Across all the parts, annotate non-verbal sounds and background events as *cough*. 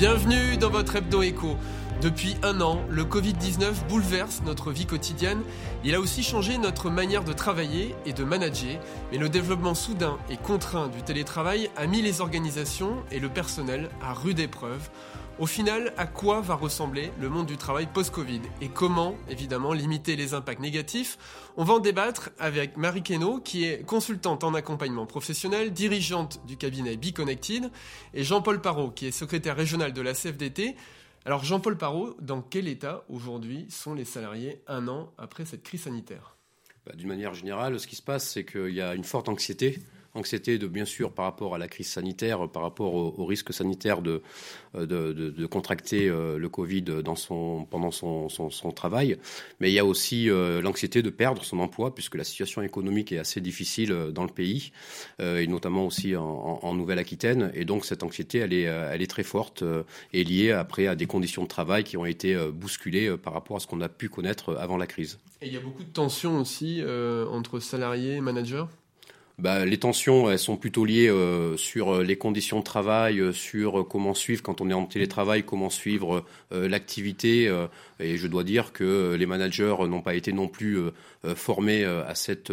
Bienvenue dans votre Hebdo Écho. Depuis un an, le Covid-19 bouleverse notre vie quotidienne. Il a aussi changé notre manière de travailler et de manager. Mais le développement soudain et contraint du télétravail a mis les organisations et le personnel à rude épreuve. Au final, à quoi va ressembler le monde du travail post-Covid et comment, évidemment, limiter les impacts négatifs? On va en débattre avec Marie Queneau, qui est consultante en accompagnement professionnel, dirigeante du cabinet Be Connected, et Jean-Paul Parot, qui est secrétaire régional de la CFDT. Alors Jean-Paul Parot, dans quel état aujourd'hui sont les salariés un an après cette crise sanitaire? Bah, D'une manière générale, ce qui se passe, c'est qu'il y a une forte anxiété anxiété de bien sûr par rapport à la crise sanitaire, par rapport au, risque sanitaire de, de, de, contracter euh, le Covid dans son, pendant son, son, travail, mais il y a aussi euh, l'anxiété de perdre son emploi puisque la situation économique est assez difficile euh, dans le pays et notamment aussi en, en Nouvelle-Aquitaine. Et donc cette anxiété elle est, elle est très forte et liée après à des conditions de travail qui ont été bousculées par rapport à ce qu'on a pu connaître avant la crise. Et il y a beaucoup de tensions aussi entre salariés et managers? Bah, les tensions, elles sont plutôt liées euh, sur euh, les conditions de travail, euh, sur comment suivre quand on est en télétravail, comment suivre l'activité. et je dois dire que les managers n'ont pas été non plus formés à cette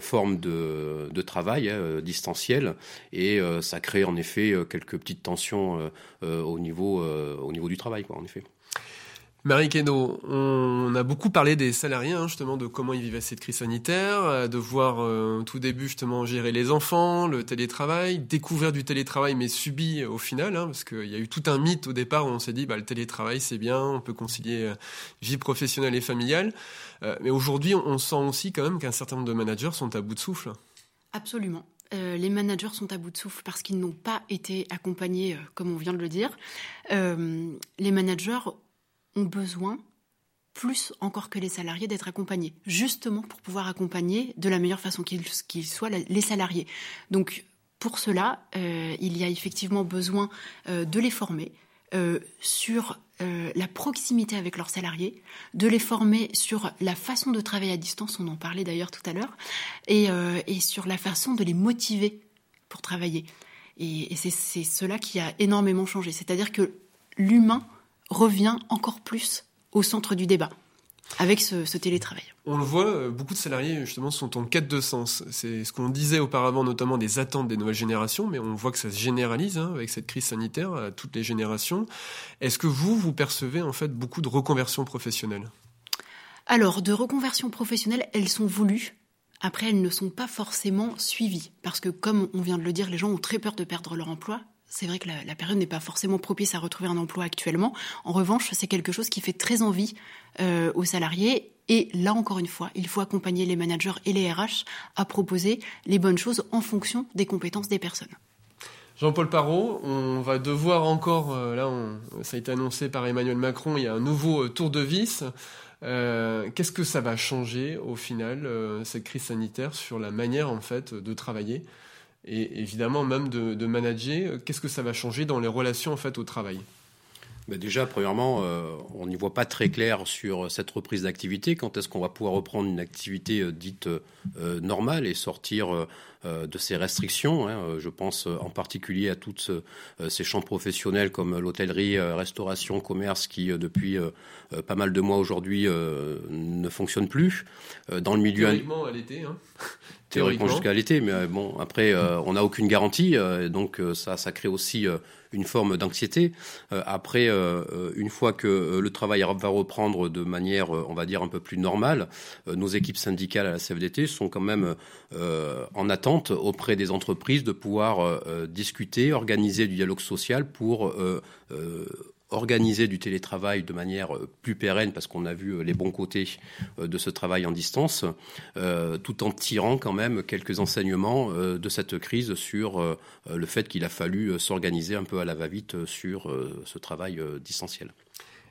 forme de, travail hein, distanciel. Et ça crée en effet quelques petites tensions au, niveau, au niveau du travail, en effet. Marie Keno, on a beaucoup parlé des salariés, hein, justement, de comment ils vivaient cette crise sanitaire, euh, de voir euh, tout début justement gérer les enfants, le télétravail, découvert du télétravail mais subi au final, hein, parce qu'il y a eu tout un mythe au départ où on s'est dit bah, le télétravail c'est bien, on peut concilier euh, vie professionnelle et familiale, mais aujourd'hui on sent aussi quand même qu'un certain nombre de managers sont à bout de souffle. Absolument. les managers sont à bout de souffle parce qu'ils n'ont pas été accompagnés, comme on vient de le dire. les managers ont besoin, plus encore que les salariés, d'être accompagnés, justement pour pouvoir accompagner de la meilleure façon qu'ils soient les salariés. Donc pour cela, euh, il y a effectivement besoin euh, de les former euh, sur la proximité avec leurs salariés, de les former sur la façon de travailler à distance, on en parlait d'ailleurs tout à l'heure, et, sur la façon de les motiver pour travailler. et c'est cela qui a énormément changé. C'est-à-dire que l'humain revient encore plus au centre du débat avec ce, télétravail. On le voit, euh, beaucoup de salariés justement sont en quête de sens. C'est ce qu'on disait auparavant, notamment des attentes des nouvelles générations, mais on voit que ça se généralise hein, avec cette crise sanitaire à toutes les générations. Est-ce que vous, vous percevez en fait beaucoup de reconversions professionnelles? Alors, de reconversions professionnelles, elles sont voulues. Après, elles ne sont pas forcément suivies. Parce que, comme on vient de le dire, les gens ont très peur de perdre leur emploi c'est vrai que la, période n'est pas forcément propice à retrouver un emploi actuellement. En revanche, c'est quelque chose qui fait très envie euh, aux salariés. Et là, encore une fois, il faut accompagner les managers et les RH à proposer les bonnes choses en fonction des compétences des personnes. Jean-Paul Parot, on va devoir encore, euh, là, ça a été annoncé par Emmanuel Macron, il y a un nouveau euh, tour de vis. Qu'est-ce que ça va changer au final, cette crise sanitaire, sur la manière en fait de travailler? Et évidemment même de, manager. Qu'est-ce que ça va changer dans les relations en au travail? Ben déjà, premièrement, euh, on n'y voit pas très clair sur cette reprise d'activité. Quand est-ce qu'on va pouvoir reprendre une activité euh, dite euh, normale et sortir de ces restrictions hein, Je pense en particulier à tous ces champs professionnels comme l'hôtellerie, restauration, commerce qui, depuis pas mal de mois aujourd'hui, ne fonctionnent plus. dans le milieu... Théoriquement à l'été. Hein *laughs* théoriquement jusqu'à l'été, mais euh, bon, après, euh, on n'a aucune garantie, euh, donc ça, ça crée aussi une forme d'anxiété. après, une fois que le travail va reprendre de manière, on va dire, un peu plus normale, nos équipes syndicales à la CFDT sont quand même en attente auprès des entreprises de pouvoir discuter, organiser du dialogue social pour organiser du télétravail de manière euh, plus pérenne, parce qu'on a vu euh, les bons côtés euh, de ce travail en distance, tout en tirant quand même quelques enseignements de cette crise sur le fait qu'il a fallu s'organiser un peu à la va-vite sur ce travail distanciel.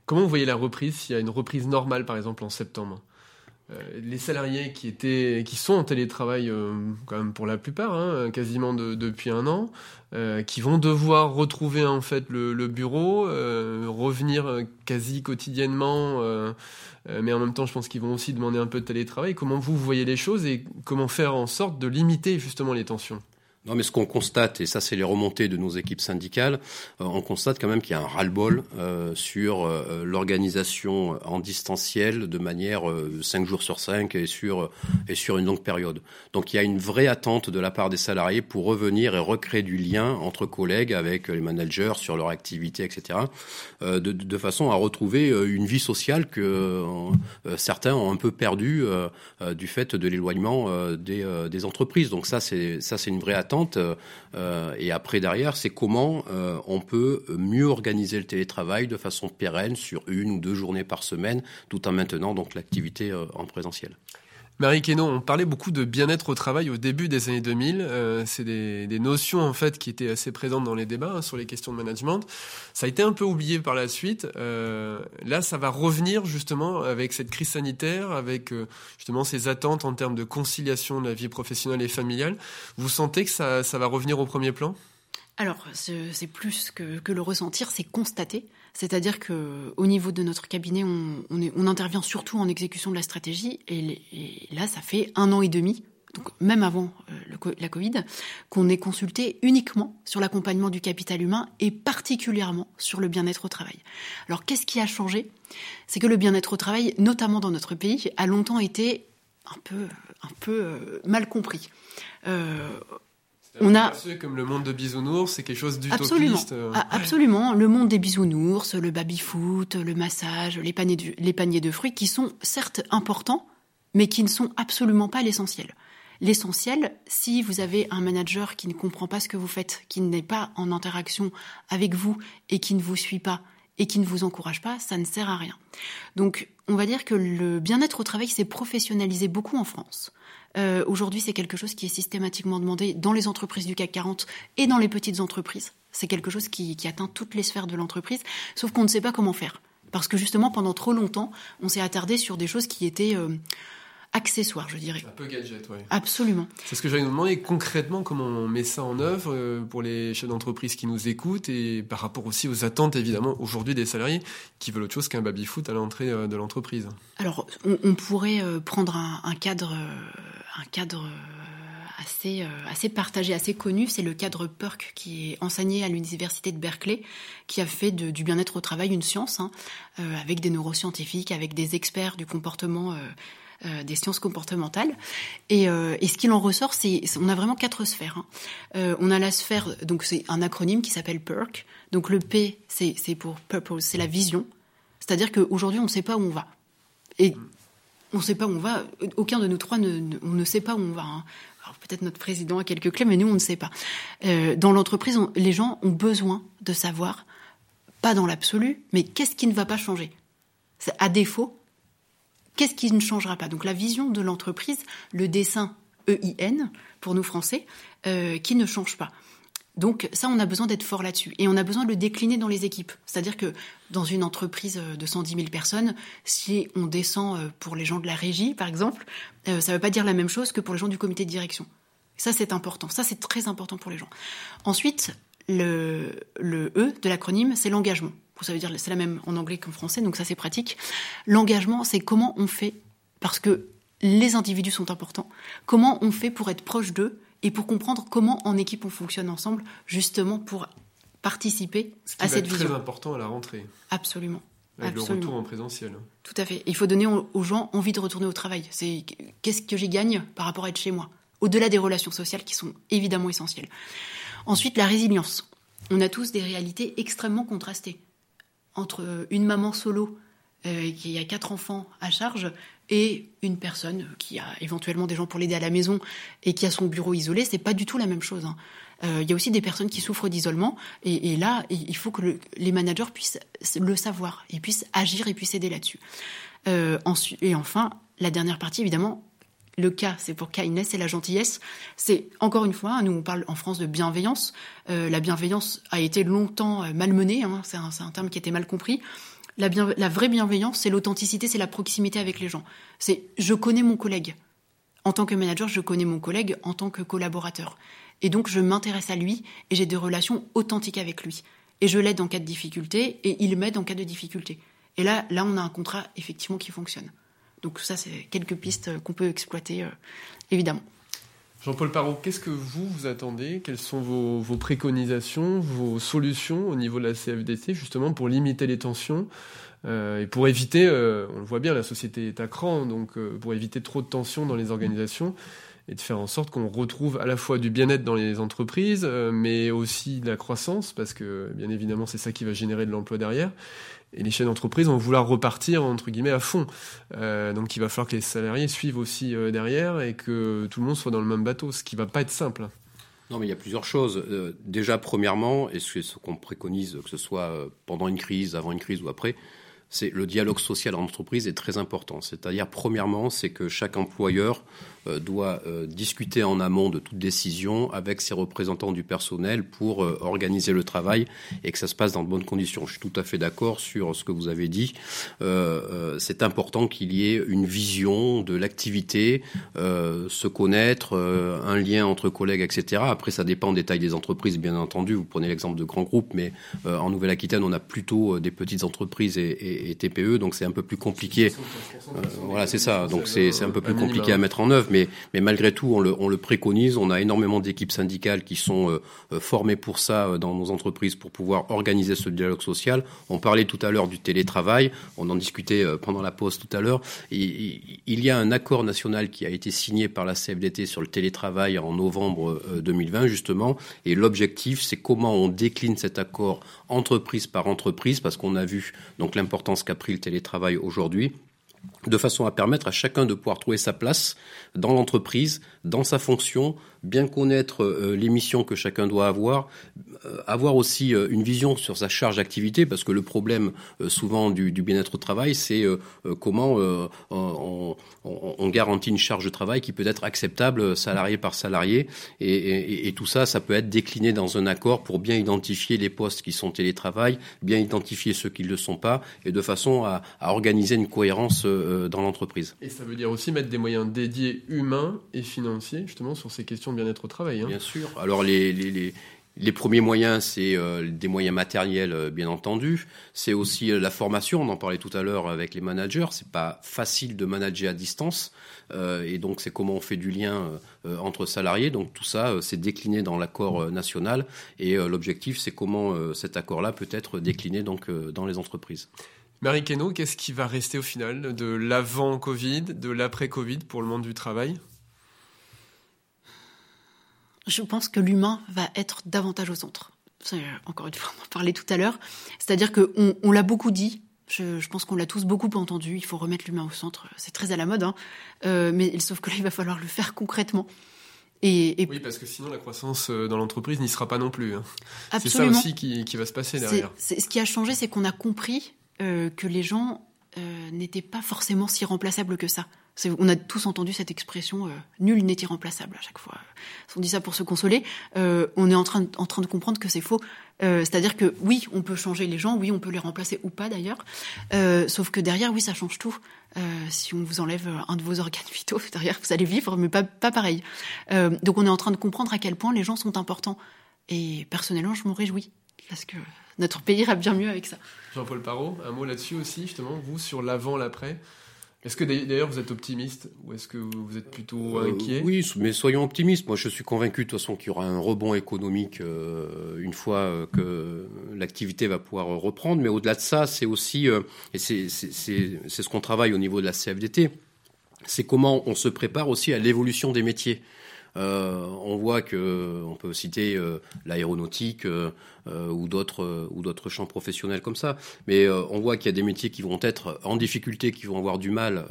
Comment vous voyez la reprise s'il y a une reprise normale, par exemple, en septembre? euh, les salariés qui étaient, qui sont en télétravail euh, quand même pour la plupart, hein, quasiment depuis un an, euh, qui vont devoir retrouver en fait le, bureau, revenir quasi quotidiennement, mais en même temps, je pense qu'ils vont aussi demander un peu de télétravail. Comment vous voyez les choses et comment faire en sorte de limiter justement les tensions? Non, mais ce qu'on constate, et ça c'est les remontées de nos équipes syndicales, euh, on constate quand même qu'il y a un ras-le-bol euh, sur euh, l'organisation en distanciel de manière 5 jours sur 5 et sur, et sur une longue période. Donc il y a une vraie attente de la part des salariés pour revenir et recréer du lien entre collègues avec les managers sur leur activité, etc., de, de, façon à retrouver une vie sociale que certains ont un peu perdue du fait de l'éloignement des, des entreprises. Donc ça c'est une vraie attente euh, et après, derrière, c'est comment euh, on peut mieux organiser le télétravail de façon pérenne sur une ou deux journées par semaine, tout en maintenant donc l'activité euh, en présentiel. Marie Quenon, on parlait beaucoup de bien-être au travail au début des années 2000. Euh, c'est des, des, notions en fait qui étaient assez présentes dans les débats hein, sur les questions de management. Ça a été un peu oublié par la suite. Euh, là, ça va revenir justement avec cette crise sanitaire, avec euh, justement ces attentes en termes de conciliation de la vie professionnelle et familiale. Vous sentez que ça, ça va revenir au premier plan? Alors, c'est plus que, le ressentir, c'est constater. C'est-à-dire que au niveau de notre cabinet, on, intervient surtout en exécution de la stratégie. Et, là, ça fait un an et demi, donc même avant euh, la Covid, qu'on est consulté uniquement sur l'accompagnement du capital humain et particulièrement sur le bien-être au travail. Alors, qu'est-ce qui a changé? C'est que le bien-être au travail, notamment dans notre pays, a longtemps été un peu, un peu euh, mal compris. Euh, on a comme le monde de bisounours, c'est quelque chose d'utopiste. Absolument. Ah, absolument. Le monde des bisounours, le baby-foot, le massage, les paniers, de, les paniers de fruits, qui sont certes importants, mais qui ne sont absolument pas l'essentiel. L'essentiel, si vous avez un manager qui ne comprend pas ce que vous faites, qui n'est pas en interaction avec vous et qui ne vous suit pas et qui ne vous encourage pas, ça ne sert à rien. Donc, on va dire que le bien-être au travail s'est professionnalisé beaucoup en France. Euh, aujourd'hui, c'est quelque chose qui est systématiquement demandé dans les entreprises du CAC 40 et dans les petites entreprises. C'est quelque chose qui, atteint toutes les sphères de l'entreprise, sauf qu'on ne sait pas comment faire. Parce que justement, pendant trop longtemps, on s'est attardé sur des choses qui étaient euh, accessoires, je dirais. Un peu gadget, oui. Absolument. C'est ce que j'allais nous demander concrètement comment on met ça en œuvre euh, pour les chefs d'entreprise qui nous écoutent et par rapport aussi aux attentes évidemment aujourd'hui des salariés qui veulent autre chose qu'un baby-foot à l'entrée euh, de l'entreprise. Alors on, pourrait euh, prendre un, cadre, un cadre assez, assez partagé, assez connu, c'est le cadre PERC qui est enseigné à l'université de Berkeley, qui a fait du bien-être au travail une science, hein, avec des neuroscientifiques, avec des experts du comportement euh, des sciences comportementales. Et, euh, et ce qu'il en ressort, c'est on a vraiment quatre sphères. Hein. Euh, on a la sphère, donc c'est un acronyme qui s'appelle PERC. Donc le P, c'est pour purpose, c'est la vision. C'est-à-dire qu'aujourd'hui, on ne sait pas où on va. Et on ne sait pas où on va. Aucun de nous trois, ne, on ne sait pas où on va. Hein. Alors peut-être notre président a quelques clés, mais nous, on ne sait pas. Euh, dans l'entreprise, les gens ont besoin de savoir, pas dans l'absolu, mais qu'est-ce qui ne va pas changer? À défaut, Qu'est-ce qui ne changera pas? Donc la vision de l'entreprise, le dessin EIN pour nous français, euh, qui ne change pas. Donc ça, on a besoin d'être fort là-dessus. Et on a besoin de le décliner dans les équipes. C'est-à-dire que dans une entreprise euh, de 110 000 personnes, si on descend euh, pour les gens de la régie, par exemple, ça ne veut pas dire la même chose que pour les gens du comité de direction. Ça, c'est important. Ça, c'est très important pour les gens. Ensuite, le, le E de l'acronyme, c'est l'engagement ça veut dire c'est la même en anglais qu'en français, donc ça c'est pratique. L'engagement, c'est comment on fait, parce que les individus sont importants, comment on fait pour être proche d'eux et pour comprendre comment en équipe on fonctionne ensemble, justement pour participer à cette vision. C'est très important à la rentrée. Absolument. Avec le retour en présentiel. Tout à fait. Il faut donner aux gens envie de retourner au travail. C'est qu'est-ce que j'y gagne par rapport à être chez moi, au-delà des relations sociales qui sont évidemment essentielles. Ensuite, la résilience. On a tous des réalités extrêmement contrastées entre une maman solo euh, qui a quatre enfants à charge et une personne qui a éventuellement des gens pour l'aider à la maison et qui a son bureau isolé, c'est pas du tout la même chose. Hein. Euh, il y a aussi des personnes qui souffrent d'isolement et, là, il faut que les managers puissent le savoir et puissent agir et puissent aider là-dessus. Euh, et enfin, la dernière partie, évidemment, le cas, c'est pour kindness, c'est la gentillesse. C'est encore une fois, nous on parle en France de bienveillance. Euh, la bienveillance a été longtemps malmenée, hein, c'est un, terme qui était mal compris. La, vraie bienveillance, c'est l'authenticité, c'est la proximité avec les gens. C'est je connais mon collègue. En tant que manager, je connais mon collègue en tant que collaborateur. Et donc je m'intéresse à lui et j'ai des relations authentiques avec lui. Et je l'aide en cas de difficulté et il m'aide en cas de difficulté. Et là, là, on a un contrat effectivement qui fonctionne. Donc ça, c'est quelques pistes qu'on peut exploiter, euh, évidemment. Jean-Paul Parot, qu'est-ce que vous, vous attendez? Quelles sont vos, préconisations, vos solutions au niveau de la CFDT, justement, pour limiter les tensions euh, et pour éviter, euh, on le voit bien, la société est à cran, donc euh, pour éviter trop de tensions dans les organisations? Et de faire en sorte qu'on retrouve à la fois du bien-être dans les entreprises, mais aussi de la croissance, parce que bien évidemment c'est ça qui va générer de l'emploi derrière. Et les chaînes d'entreprise vont vouloir repartir entre guillemets à fond. donc il va falloir que les salariés suivent aussi derrière et que tout le monde soit dans le même bateau, ce qui va pas être simple. Non, mais il y a plusieurs choses. déjà, premièrement, et c'est ce qu'on préconise, que ce soit pendant une crise, avant une crise ou après, c'est le dialogue social en entreprise est très important. C'est-à-dire, premièrement, c'est que chaque employeur euh, doit euh, discuter en amont de toute décision avec ses représentants du personnel pour euh, organiser le travail et que ça se passe dans de bonnes conditions. Je suis tout à fait d'accord sur ce que vous avez dit. c'est important qu'il y ait une vision de l'activité, se connaître, un lien entre collègues, etc. Après, ça dépend des tailles des entreprises, bien entendu. Vous prenez l'exemple de grands groupes, mais en Nouvelle-Aquitaine, on a plutôt des petites entreprises et, et TPE, donc c'est un peu plus compliqué. voilà, c'est ça. Donc c'est un peu plus compliqué à mettre en œuvre mais, malgré tout, on le, préconise. On a énormément d'équipes syndicales qui sont euh, euh, formées pour ça euh, dans nos entreprises pour pouvoir organiser ce dialogue social. On parlait tout à l'heure du télétravail, on en discutait pendant la pause tout à l'heure. Il y a un accord national qui a été signé par la CFDT sur le télétravail en novembre 2020 justement, et l'objectif c'est comment on décline cet accord entreprise par entreprise, parce qu'on a vu donc l'importance qu'a pris le télétravail aujourd'hui de façon à permettre à chacun de pouvoir trouver sa place dans l'entreprise, dans sa fonction, bien connaître euh, les missions que chacun doit avoir, euh, avoir aussi euh, une vision sur sa charge d'activité, parce que le problème souvent du, bien-être au travail, c'est comment on, garantit une charge de travail qui peut être acceptable salarié par salarié, et, tout ça, ça peut être décliné dans un accord pour bien identifier les postes qui sont télétravail, bien identifier ceux qui ne le sont pas, et de façon à, organiser une cohérence dans l'entreprise. Et ça veut dire aussi mettre des moyens dédiés humains et financiers justement sur ces questions bien-être au travail. Hein. Bien sûr. Alors les, les, les, premiers moyens, c'est euh, des moyens matériels, euh, bien entendu. C'est aussi euh, la formation. On en parlait tout à l'heure avec les managers. C'est pas facile de manager à distance, et donc c'est comment on fait du lien entre salariés. Donc tout ça, c'est décliné dans l'accord national, et l'objectif, c'est comment cet accord-là peut être décliné donc dans les entreprises. Marie Keno, qu'est-ce qui va rester au final de l'avant Covid, de l'après Covid pour le monde du travail? Je pense que l'humain va être davantage au centre. Encore une fois, on en parlait tout à l'heure. C'est-à-dire qu'on on, l'a beaucoup dit, je, pense qu'on l'a tous beaucoup entendu, il faut remettre l'humain au centre. C'est très à la mode, hein. euh, mais sauf que là, il va falloir le faire concrètement. Et, Oui, parce que sinon, la croissance euh, dans l'entreprise n'y sera pas non plus. Hein. C'est ça aussi qui, va se passer derrière. ce qui a changé, c'est qu'on a compris euh, que les gens n'étaient pas forcément si remplaçables que ça. On a tous entendu cette expression euh, nul n'est irremplaçable à chaque fois. On dit ça pour se consoler. Euh, on est en train, en train de comprendre que c'est faux. Euh, c'est-à-dire que oui, on peut changer les gens, oui, on peut les remplacer ou pas d'ailleurs. sauf que derrière, oui, ça change tout. si on vous enlève un de vos organes *laughs* vitaux, derrière, vous allez vivre, mais pas, pas pareil. donc on est en train de comprendre à quel point les gens sont importants. Et personnellement, je m'en réjouis parce que notre pays ira bien mieux avec ça. Jean-Paul Parot, un mot là-dessus aussi, justement, vous sur l'avant, l'après? Est-ce que d'ailleurs vous êtes optimiste ou est-ce que vous êtes plutôt euh, inquiet? Oui, mais soyons optimistes. Moi, je suis convaincu de toute façon qu'il y aura un rebond économique euh, une fois euh, que l'activité va pouvoir reprendre. Mais au-delà de ça, c'est aussi, et c'est ce qu'on travaille au niveau de la CFDT, c'est comment on se prépare aussi à l'évolution des métiers. On voit que on peut citer l'aéronautique, euh, ou d'autres euh, ou d'autres champs professionnels comme ça. Mais euh, on voit qu'il y a des métiers qui vont être en difficulté, qui vont avoir du mal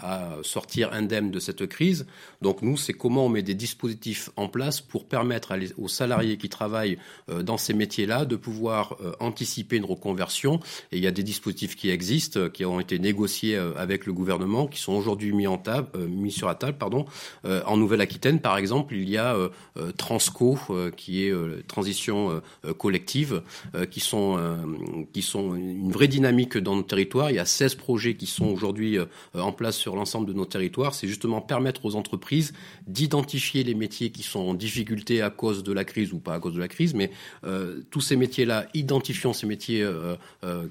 à sortir indemnes de cette crise. Donc nous, c'est comment on met des dispositifs en place pour permettre aux salariés qui travaillent dans ces métiers-là de pouvoir anticiper une reconversion. Et il y a des dispositifs qui existent, qui ont été négociés avec le gouvernement, qui sont aujourd'hui mis table, mis sur la table, pardon. en Nouvelle-Aquitaine, par exemple, il y a Transco, qui est transition collective euh, qui, sont, euh, qui sont une vraie dynamique dans nos territoires. Il y a 16 projets qui sont aujourd'hui euh, en place sur l'ensemble de nos territoires. C'est justement permettre aux entreprises d'identifier les métiers qui sont en difficulté à cause de la crise ou pas à cause de la crise, mais tous ces métiers-là, identifions ces métiers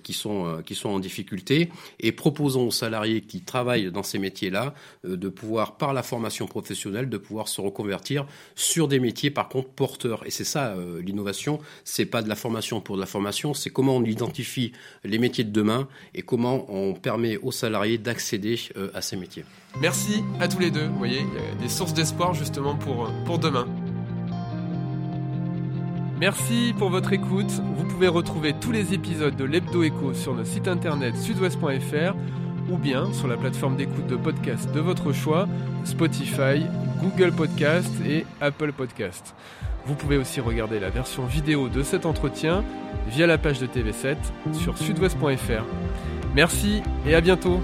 qui, sont, qui sont en difficulté et proposons aux salariés qui travaillent dans ces métiers-là de pouvoir, par la formation professionnelle, de pouvoir se reconvertir sur des métiers par contre porteurs. Et c'est ça euh, l'innovation, c'est pas de la formation pour de la formation, c'est comment on identifie les métiers de demain et comment on permet aux salariés d'accéder euh, à ces métiers. Merci à tous les deux. Vous voyez, des sources d'espoir justement pour, pour demain. Merci pour votre écoute. Vous pouvez retrouver tous les épisodes de l'Hebdo Echo sur notre site internet sudouest.fr ou bien sur la plateforme d'écoute de podcast de votre choix, Spotify, Google Podcast et Apple Podcast. Vous pouvez aussi regarder la version vidéo de cet entretien via la page de TV7 sur sudouest.fr. Merci et à bientôt